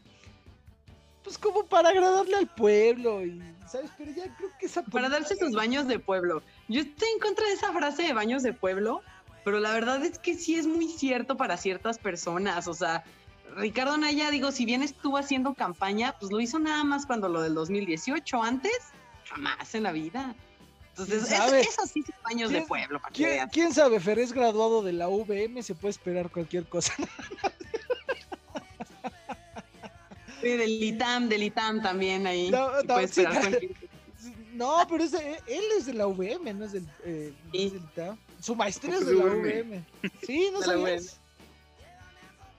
pues como para agradarle al pueblo y, ¿sabes? Pero ya creo que esa... Para darse sus baños de pueblo. Yo estoy en contra de esa frase de baños de pueblo, pero la verdad es que sí es muy cierto para ciertas personas, o sea, Ricardo Naya, digo, si bien estuvo haciendo campaña, pues lo hizo nada más cuando lo del 2018, antes, jamás en la vida. Entonces, eso, sí son baños de pueblo. Para ¿quién, ¿quién, sabe? Fer es graduado de la UVM, se puede esperar cualquier cosa. Sí, del ITAM, del ITAM también ahí. No, no, no pero él es de la UVM, no es del, eh, es del ITAM. Su maestría es de la UVM. Sí, no sabías.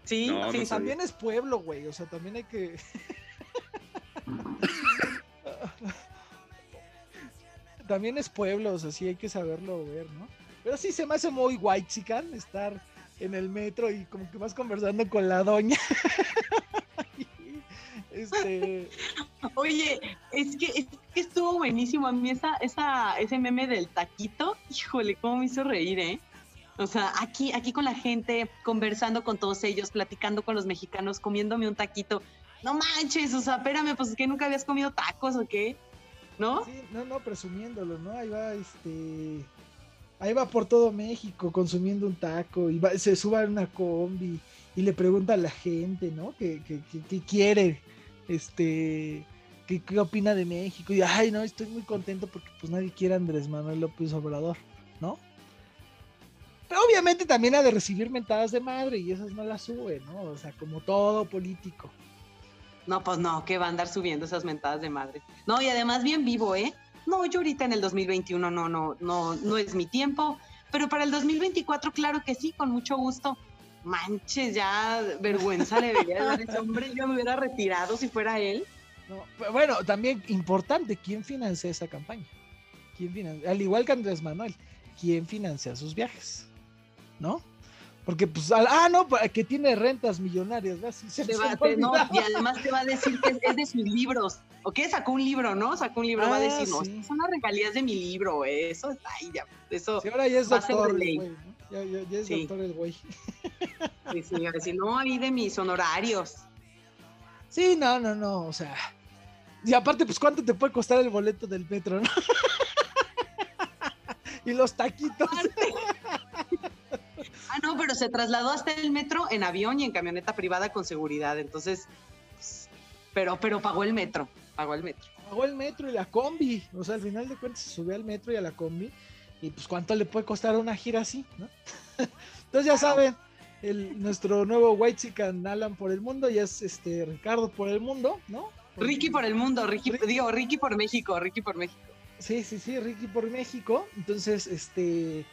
Sí, sí, también es pueblo, güey. O sea, también hay que. también es pueblo, o sea, sí hay que saberlo ver, ¿no? Pero sí se me hace muy white chican estar en el metro y como que vas conversando con la doña. Este... Oye, es que, es que estuvo buenísimo. A mí esa, esa, ese meme del taquito, híjole, cómo me hizo reír, ¿eh? O sea, aquí, aquí con la gente, conversando con todos ellos, platicando con los mexicanos, comiéndome un taquito. No manches, o sea, espérame, pues es que nunca habías comido tacos o qué, ¿no? Sí, no, no, presumiéndolo, ¿no? Ahí va, este, ahí va por todo México consumiendo un taco y se suba a una combi y le pregunta a la gente, ¿no? ¿Qué, quiere? Este, ¿qué, ¿qué, opina de México? Y, ay, no, estoy muy contento porque pues nadie quiere a Andrés Manuel López Obrador, ¿no? Pero obviamente también ha de recibir mentadas de madre y esas no las sube, ¿no? O sea, como todo político. No, pues no, que va a andar subiendo esas mentadas de madre. No, y además bien vivo, ¿eh? No, yo ahorita en el 2021 no, no, no, no es mi tiempo, pero para el 2024 claro que sí, con mucho gusto. Manches, ya vergüenza le debería dar ese hombre, yo me hubiera retirado si fuera él. bueno, también importante, ¿quién financia esa campaña? ¿Quién financia? Al igual que Andrés Manuel, ¿quién financia sus viajes? ¿no? Porque, pues, ah, no, que tiene rentas millonarias, no, y además te va a decir que es de sus libros. ¿O qué? Sacó un libro, ¿no? Sacó un libro, va a ah, decir, no, son las regalías de mi libro, eso, ay, ya, eso. Sí, ahora ya es doctor, güey, ya, ya, ya, es doctor el güey. Sí, sí, a decir, no, ahí de mis honorarios. Sí, no, no, no, o sea. Y aparte, pues, ¿cuánto te puede costar el boleto del metro, no? y los taquitos. Ah, no, pero se trasladó hasta el metro en avión y en camioneta privada con seguridad. Entonces, pues, pero, pero pagó el metro, pagó el metro. Pagó el metro y la combi. O sea, al final de cuentas se subió al metro y a la combi. Y pues cuánto le puede costar una gira así, ¿no? Entonces ya saben, el, nuestro nuevo White Chicken Alan por el mundo ya es este Ricardo por el mundo, ¿no? Ricky por el mundo, Ricky, digo, Ricky por México, Ricky por México. Sí, sí, sí, Ricky por México. Entonces, este,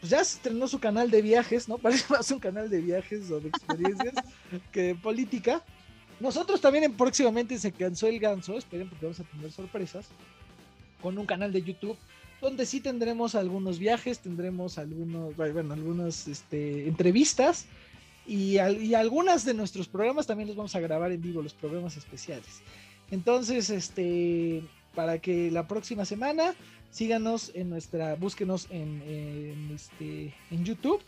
pues ya se estrenó su canal de viajes, ¿no? Parece más un canal de viajes o de experiencias que de política. Nosotros también próximamente se cansó el ganso, esperen porque vamos a tener sorpresas, con un canal de YouTube donde sí tendremos algunos viajes, tendremos algunos, bueno, algunas este, entrevistas y, algunas de nuestros programas también los vamos a grabar en vivo, los programas especiales. Entonces, este, para que la próxima semana síganos en nuestra, búsquenos en, este, en YouTube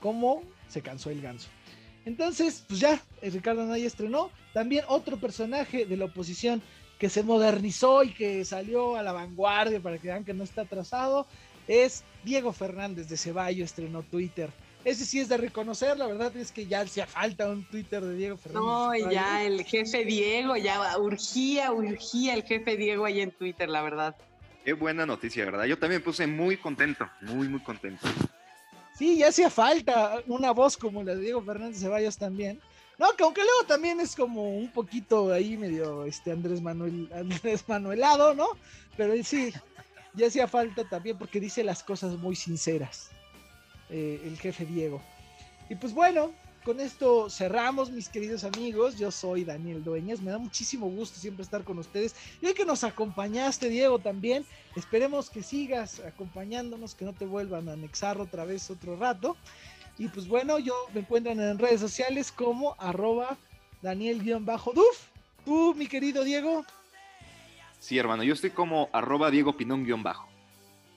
como Se cansó el ganso. Entonces, pues ya, Ricardo Anaya estrenó también otro personaje de la oposición que se modernizó y que salió a la vanguardia para que vean que no está atrasado, es Diego Fernández de Ceballo, estrenó Twitter. Ese sí es de reconocer, la verdad es que ya hacía falta un Twitter de Diego Fernández. No, ya el jefe Diego, ya urgía, urgía el jefe Diego ahí en Twitter, la verdad. Qué buena noticia, ¿verdad? Yo también puse muy contento, muy, muy contento. Sí, ya hacía falta una voz como la de Diego Fernández Ceballos también. No, que aunque luego también es como un poquito ahí medio este Andrés Manuel, Andrés Manuelado, ¿no? Pero sí, ya hacía falta también porque dice las cosas muy sinceras. Eh, el jefe Diego. Y pues bueno, con esto cerramos, mis queridos amigos. Yo soy Daniel Dueñas. Me da muchísimo gusto siempre estar con ustedes. Y hoy que nos acompañaste, Diego, también. Esperemos que sigas acompañándonos, que no te vuelvan a anexar otra vez otro rato. Y pues bueno, yo me encuentran en redes sociales como arroba Daniel-Duf. Tú, mi querido Diego. Sí, hermano, yo estoy como arroba Diego Pinón-Bajo.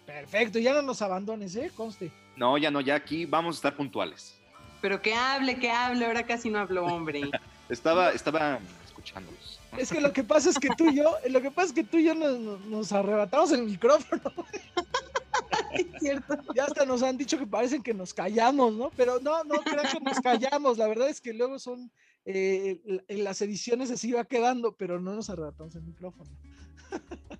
Perfecto, ya no nos abandones, ¿eh? Conste. No, ya no, ya aquí vamos a estar puntuales. Pero que hable, que hable, ahora casi no hablo, hombre. estaba, estaba escuchándolos. Es que lo que pasa es que tú y yo, lo que pasa es que tú y yo nos, nos arrebatamos el micrófono. cierto. Ya hasta nos han dicho que parecen que nos callamos, ¿no? Pero no, no crean que nos callamos. La verdad es que luego son eh, en las ediciones así va quedando, pero no nos arrebatamos el micrófono.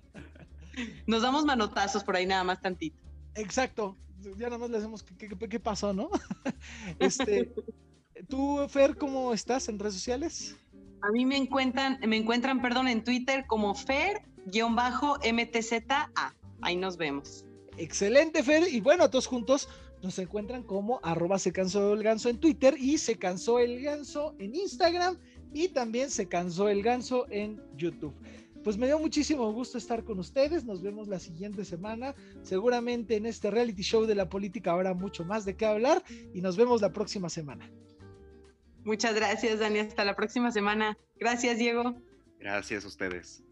Nos damos manotazos por ahí nada más tantito. Exacto. Ya nada más le hacemos qué, qué, pasó, ¿no? Este, ¿Tú, Fer, cómo estás en redes sociales? A mí me encuentran, me encuentran, perdón, en Twitter como Fer-MTZA. Ahí nos vemos. Excelente, Fer. Y bueno, todos juntos nos encuentran como arroba se cansó el ganso en Twitter y se cansó el ganso en Instagram y también se cansó el ganso en YouTube. Pues me dio muchísimo gusto estar con ustedes. Nos vemos la siguiente semana. Seguramente en este reality show de la política habrá mucho más de qué hablar y nos vemos la próxima semana. Muchas gracias, Dani. Hasta la próxima semana. Gracias, Diego. Gracias a ustedes.